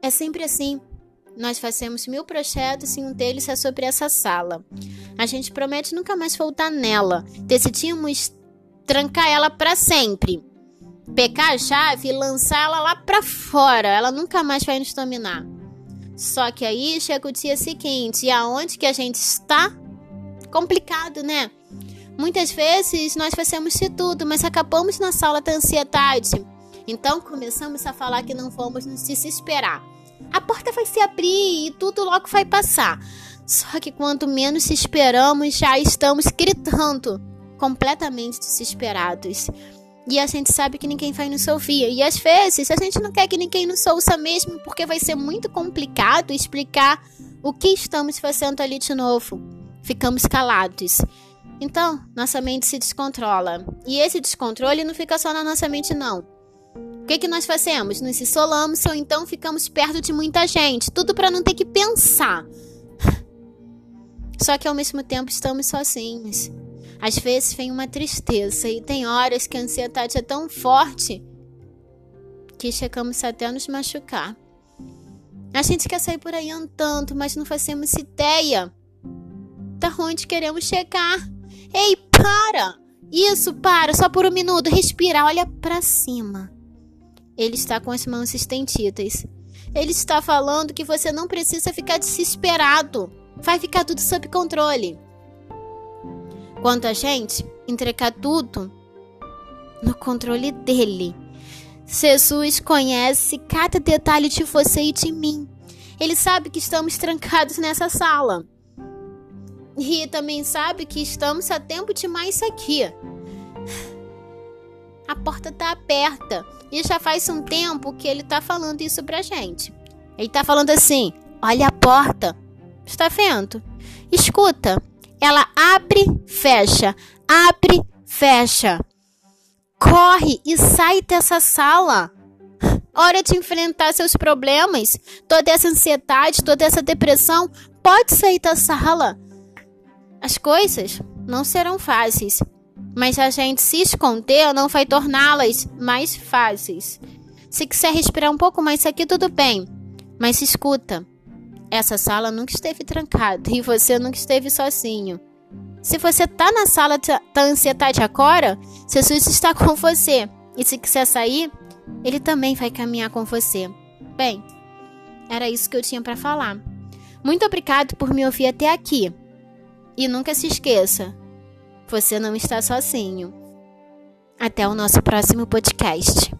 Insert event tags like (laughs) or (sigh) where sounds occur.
É sempre assim. Nós fazemos mil projetos e um deles é sobre essa sala. A gente promete nunca mais voltar nela. Decidimos trancar ela para sempre. Pecar a chave e lançar ela lá para fora. Ela nunca mais vai nos dominar. Só que aí chega o dia seguinte, e aonde que a gente está? Complicado, né? Muitas vezes nós fazemos de tudo, mas acabamos na sala da ansiedade. Então começamos a falar que não vamos nos desesperar. A porta vai se abrir e tudo logo vai passar. Só que quanto menos esperamos, já estamos gritando, completamente desesperados. E a gente sabe que ninguém vai nos ouvir. E às vezes a gente não quer que ninguém nos ouça mesmo, porque vai ser muito complicado explicar o que estamos fazendo ali de novo. Ficamos calados. Então, nossa mente se descontrola. E esse descontrole não fica só na nossa mente, não. O que, que nós fazemos? Nos isolamos ou então ficamos perto de muita gente. Tudo para não ter que pensar. Só que ao mesmo tempo estamos sozinhos. Às vezes vem uma tristeza e tem horas que a ansiedade é tão forte que chegamos até a nos machucar. A gente quer sair por aí andando, mas não fazemos ideia da onde queremos chegar. Ei, para! Isso, para, só por um minuto, respira, olha para cima. Ele está com as mãos estendidas. Ele está falando que você não precisa ficar desesperado. Vai ficar tudo sob controle. Quanto a gente, entregar tudo no controle dele. Jesus conhece cada detalhe de você e de mim. Ele sabe que estamos trancados nessa sala. E também sabe que estamos a tempo demais aqui. A porta está aberta. E já faz um tempo que ele está falando isso pra gente. Ele está falando assim: olha a porta. Está vendo? Escuta, ela abre, fecha, abre, fecha. Corre e sai dessa sala. Hora de enfrentar seus problemas, toda essa ansiedade, toda essa depressão. Pode sair da sala. As coisas não serão fáceis, mas a gente se esconder não vai torná-las mais fáceis. Se quiser respirar um pouco mais aqui, tudo bem. Mas escuta, essa sala nunca esteve trancada (laughs) e você nunca esteve sozinho. Se você está na sala da ansiedade agora, Jesus está (laughs) com você. E se quiser sair, ele também vai caminhar com você. Bem, era isso que eu tinha para falar. Muito obrigado por me ouvir até aqui. E nunca se esqueça, você não está sozinho. Até o nosso próximo podcast.